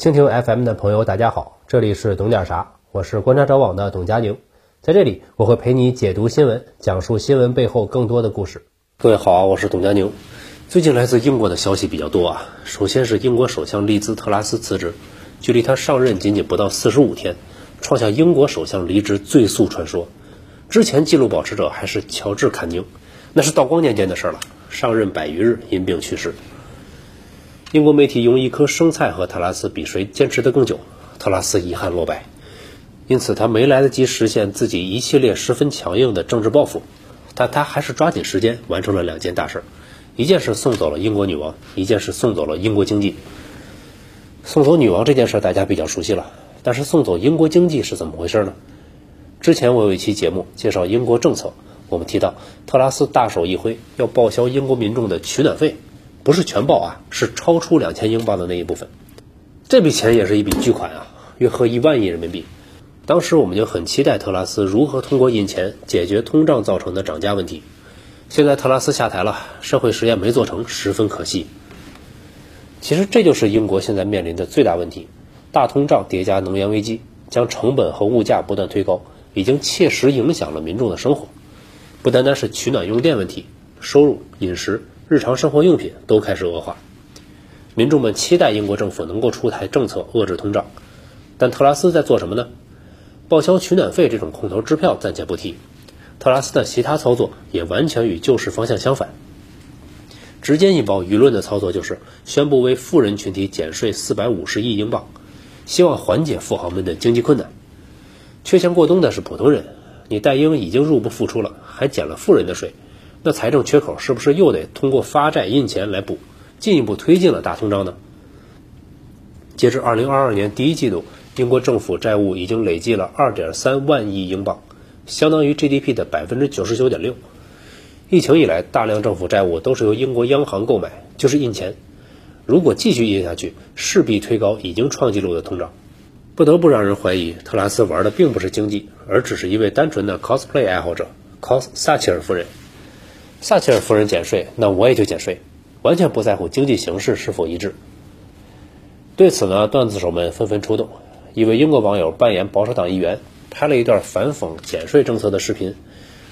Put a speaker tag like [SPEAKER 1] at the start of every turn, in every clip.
[SPEAKER 1] 蜻蜓 FM 的朋友，大家好，这里是懂点啥，我是观察者网的董佳宁，在这里我会陪你解读新闻，讲述新闻背后更多的故事。各位好，我是董佳宁。最近来自英国的消息比较多啊，首先是英国首相利兹特拉斯辞职，距离他上任仅仅不到四十五天，创下英国首相离职最速传说。之前纪录保持者还是乔治坎宁，那是道光年间的事了，上任百余日因病去世。英国媒体用一颗生菜和特拉斯比谁坚持的更久，特拉斯遗憾落败，因此他没来得及实现自己一系列十分强硬的政治抱负，但他还是抓紧时间完成了两件大事，一件事送走了英国女王，一件事送走了英国经济。送走女王这件事大家比较熟悉了，但是送走英国经济是怎么回事呢？之前我有一期节目介绍英国政策，我们提到特拉斯大手一挥要报销英国民众的取暖费。不是全报啊，是超出两千英镑的那一部分。这笔钱也是一笔巨款啊，约合一万亿人民币。当时我们就很期待特拉斯如何通过印钱解决通胀造成的涨价问题。现在特拉斯下台了，社会实验没做成，十分可惜。其实这就是英国现在面临的最大问题：大通胀叠加能源危机，将成本和物价不断推高，已经切实影响了民众的生活。不单单是取暖用电问题，收入、饮食。日常生活用品都开始恶化，民众们期待英国政府能够出台政策遏制通胀，但特拉斯在做什么呢？报销取暖费这种空头支票暂且不提，特拉斯的其他操作也完全与救市方向相反。直接引爆舆论的操作就是宣布为富人群体减税四百五十亿英镑，希望缓解富豪们的经济困难。缺钱过冬的是普通人，你戴英已经入不敷出了，还减了富人的税。那财政缺口是不是又得通过发债印钱来补，进一步推进了大通胀呢？截至二零二二年第一季度，英国政府债务已经累计了二点三万亿英镑，相当于 GDP 的百分之九十九点六。疫情以来，大量政府债务都是由英国央行购买，就是印钱。如果继续印下去，势必推高已经创纪录的通胀，不得不让人怀疑特拉斯玩的并不是经济，而只是一位单纯的 cosplay 爱好者，cos 撒切尔夫人。撒切尔夫人减税，那我也就减税，完全不在乎经济形势是否一致。对此呢，段子手们纷纷出动。一位英国网友扮演保守党议员，拍了一段反讽减税政策的视频，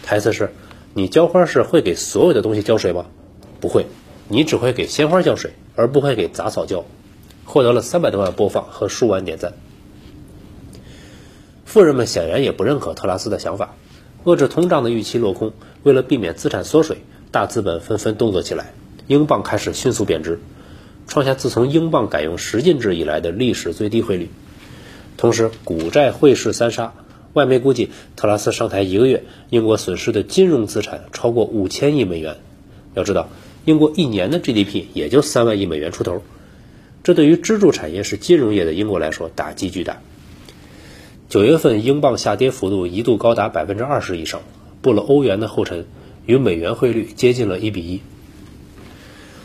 [SPEAKER 1] 台词是：“你浇花是会给所有的东西浇水吗？不会，你只会给鲜花浇水，而不会给杂草浇。”获得了三百多万播放和数万点赞。富人们显然也不认可特拉斯的想法。遏制通胀的预期落空，为了避免资产缩水，大资本纷纷动作起来，英镑开始迅速贬值，创下自从英镑改用十进制以来的历史最低汇率。同时，股债汇市三杀，外媒估计特拉斯上台一个月，英国损失的金融资产超过五千亿美元。要知道，英国一年的 GDP 也就三万亿美元出头，这对于支柱产业是金融业的英国来说打击巨大。九月份，英镑下跌幅度一度高达百分之二十以上，步了欧元的后尘，与美元汇率接近了一比一。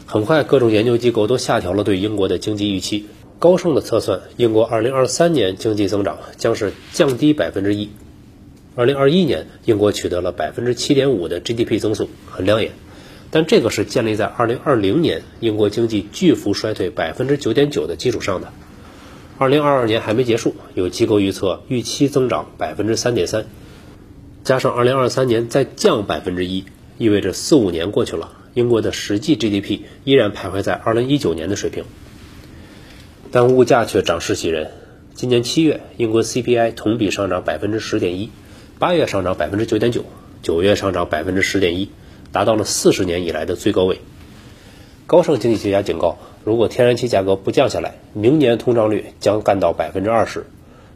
[SPEAKER 1] 很快，各种研究机构都下调了对英国的经济预期，高盛的测算，英国二零二三年经济增长将是降低百分之一。二零二一年，英国取得了百分之七点五的 GDP 增速，很亮眼，但这个是建立在二零二零年英国经济巨幅衰退百分之九点九的基础上的。二零二二年还没结束，有机构预测预期增长百分之三点三，加上二零二三年再降百分之一，意味着四五年过去了，英国的实际 GDP 依然徘徊在二零一九年的水平，但物价却涨势喜人。今年七月，英国 CPI 同比上涨百分之十点一，八月上涨百分之九点九，九月上涨百分之十点一，达到了四十年以来的最高位。高盛经济学家警告。如果天然气价格不降下来，明年通胀率将干到百分之二十。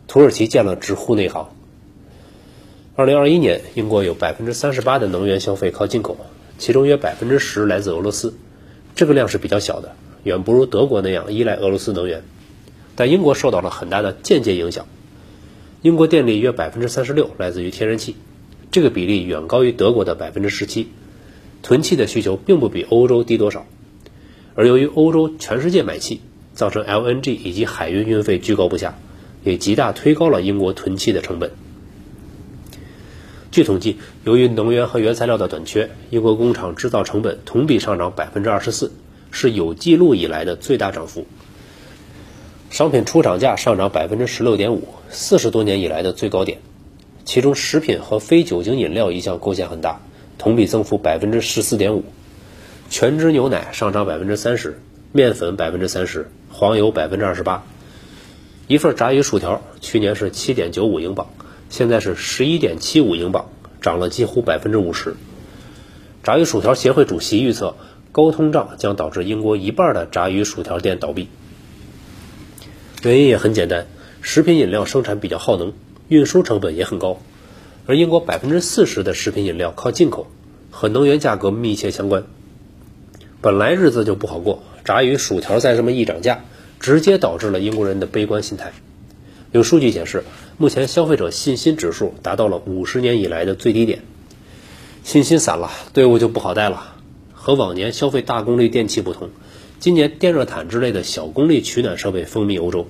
[SPEAKER 1] 土耳其建了直呼内行。二零二一年，英国有百分之三十八的能源消费靠进口，其中约百分之十来自俄罗斯，这个量是比较小的，远不如德国那样依赖俄罗斯能源。但英国受到了很大的间接影响，英国电力约百分之三十六来自于天然气，这个比例远高于德国的百分之十七。囤气的需求并不比欧洲低多少。而由于欧洲全世界买气，造成 LNG 以及海运运费居高不下，也极大推高了英国囤气的成本。据统计，由于能源和原材料的短缺，英国工厂制造成本同比上涨百分之二十四，是有记录以来的最大涨幅。商品出厂价上涨百分之十六点五，四十多年以来的最高点。其中食品和非酒精饮料一项贡献很大，同比增幅百分之十四点五。全脂牛奶上涨百分之三十，面粉百分之三十，黄油百分之二十八。一份炸鱼薯条去年是七点九五英镑，现在是十一点七五英镑，涨了几乎百分之五十。炸鱼薯条协会主席预测，高通胀将导致英国一半的炸鱼薯条店倒闭。原因也很简单，食品饮料生产比较耗能。运输成本也很高，而英国百分之四十的食品饮料靠进口，和能源价格密切相关。本来日子就不好过，炸鱼薯条再这么一涨价，直接导致了英国人的悲观心态。有数据显示，目前消费者信心指数达到了五十年以来的最低点，信心散了，队伍就不好带了。和往年消费大功率电器不同，今年电热毯之类的小功率取暖设备风靡欧洲。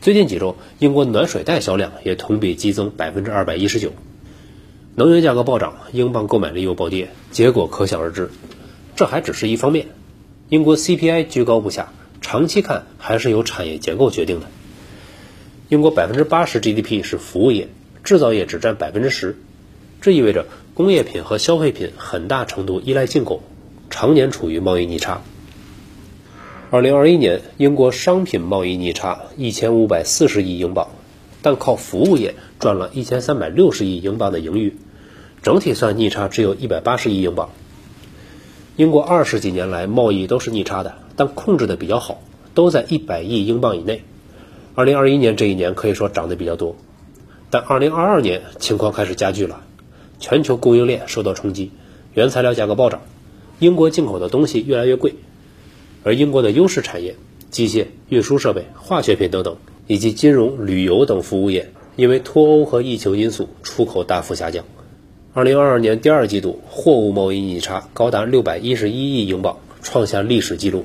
[SPEAKER 1] 最近几周，英国暖水袋销量也同比激增百分之二百一十九。能源价格暴涨，英镑购买力又暴跌，结果可想而知。这还只是一方面，英国 CPI 居高不下，长期看还是由产业结构决定的。英国百分之八十 GDP 是服务业，制造业只占百分之十，这意味着工业品和消费品很大程度依赖进口，常年处于贸易逆差。二零二一年，英国商品贸易逆差一千五百四十亿英镑，但靠服务业赚了一千三百六十亿英镑的盈余，整体算逆差只有一百八十亿英镑。英国二十几年来贸易都是逆差的，但控制的比较好，都在一百亿英镑以内。二零二一年这一年可以说涨得比较多，但二零二二年情况开始加剧了，全球供应链受到冲击，原材料价格暴涨，英国进口的东西越来越贵。而英国的优势产业，机械、运输设备、化学品等等，以及金融、旅游等服务业，因为脱欧和疫情因素，出口大幅下降。二零二二年第二季度货物贸易逆差高达六百一十一亿英镑，创下历史纪录。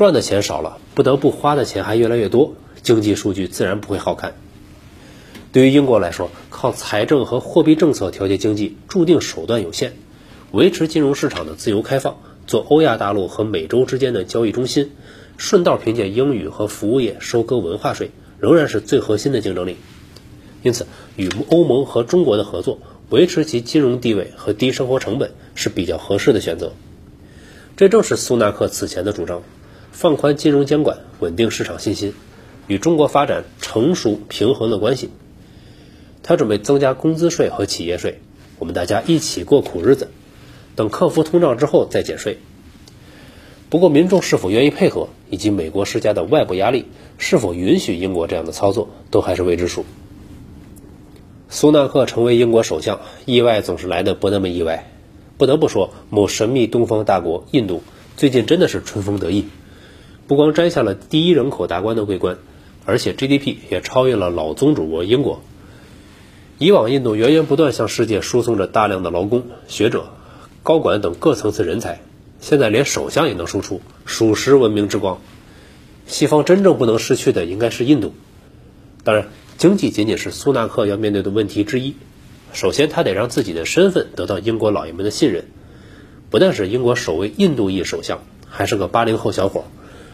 [SPEAKER 1] 赚的钱少了，不得不花的钱还越来越多，经济数据自然不会好看。对于英国来说，靠财政和货币政策调节经济，注定手段有限，维持金融市场的自由开放。做欧亚大陆和美洲之间的交易中心，顺道凭借英语和服务业收割文化税，仍然是最核心的竞争力。因此，与欧盟和中国的合作，维持其金融地位和低生活成本是比较合适的选择。这正是苏纳克此前的主张：放宽金融监管，稳定市场信心，与中国发展成熟平衡的关系。他准备增加工资税和企业税，我们大家一起过苦日子。等克服通胀之后再减税。不过，民众是否愿意配合，以及美国施加的外部压力是否允许英国这样的操作，都还是未知数。苏纳克成为英国首相，意外总是来的不那么意外。不得不说，某神秘东方大国印度最近真的是春风得意，不光摘下了第一人口大关的桂冠，而且 GDP 也超越了老宗主国英国。以往，印度源源不断向世界输送着大量的劳工、学者。高管等各层次人才，现在连首相也能输出，属实文明之光。西方真正不能失去的应该是印度。当然，经济仅仅是苏纳克要面对的问题之一。首先，他得让自己的身份得到英国老爷们的信任。不但是英国首位印度裔首相，还是个八零后小伙，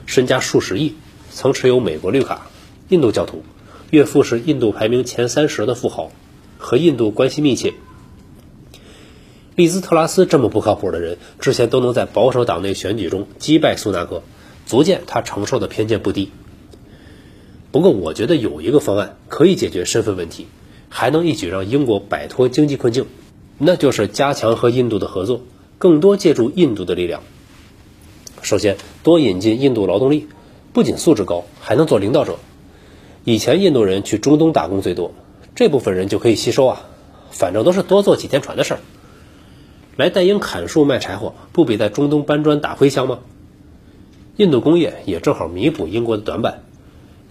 [SPEAKER 1] 身家数十亿，曾持有美国绿卡，印度教徒，岳父是印度排名前三十的富豪，和印度关系密切。利兹特拉斯这么不靠谱的人，之前都能在保守党内选举中击败苏纳克，足见他承受的偏见不低。不过，我觉得有一个方案可以解决身份问题，还能一举让英国摆脱经济困境，那就是加强和印度的合作，更多借助印度的力量。首先，多引进印度劳动力，不仅素质高，还能做领导者。以前印度人去中东打工最多，这部分人就可以吸收啊，反正都是多坐几天船的事儿。来代英砍树卖柴火，不比在中东搬砖打灰香吗？印度工业也正好弥补英国的短板，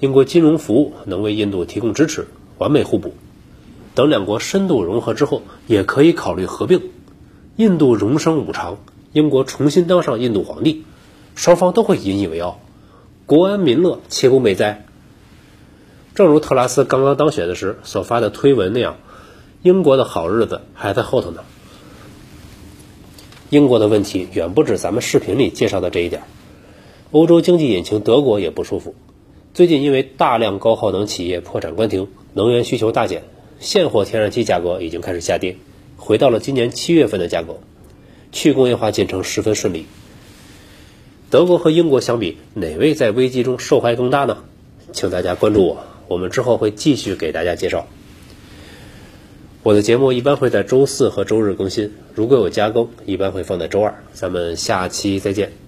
[SPEAKER 1] 英国金融服务能为印度提供支持，完美互补。等两国深度融合之后，也可以考虑合并。印度荣升五常，英国重新当上印度皇帝，双方都会引以为傲，国安民乐，岂不美哉？正如特拉斯刚刚当选的时所发的推文那样，英国的好日子还在后头呢。英国的问题远不止咱们视频里介绍的这一点，欧洲经济引擎德国也不舒服。最近因为大量高耗能企业破产关停，能源需求大减，现货天然气价格已经开始下跌，回到了今年七月份的价格。去工业化进程十分顺利。德国和英国相比，哪位在危机中受害更大呢？请大家关注我，我们之后会继续给大家介绍。我的节目一般会在周四和周日更新，如果有加更，一般会放在周二。咱们下期再见。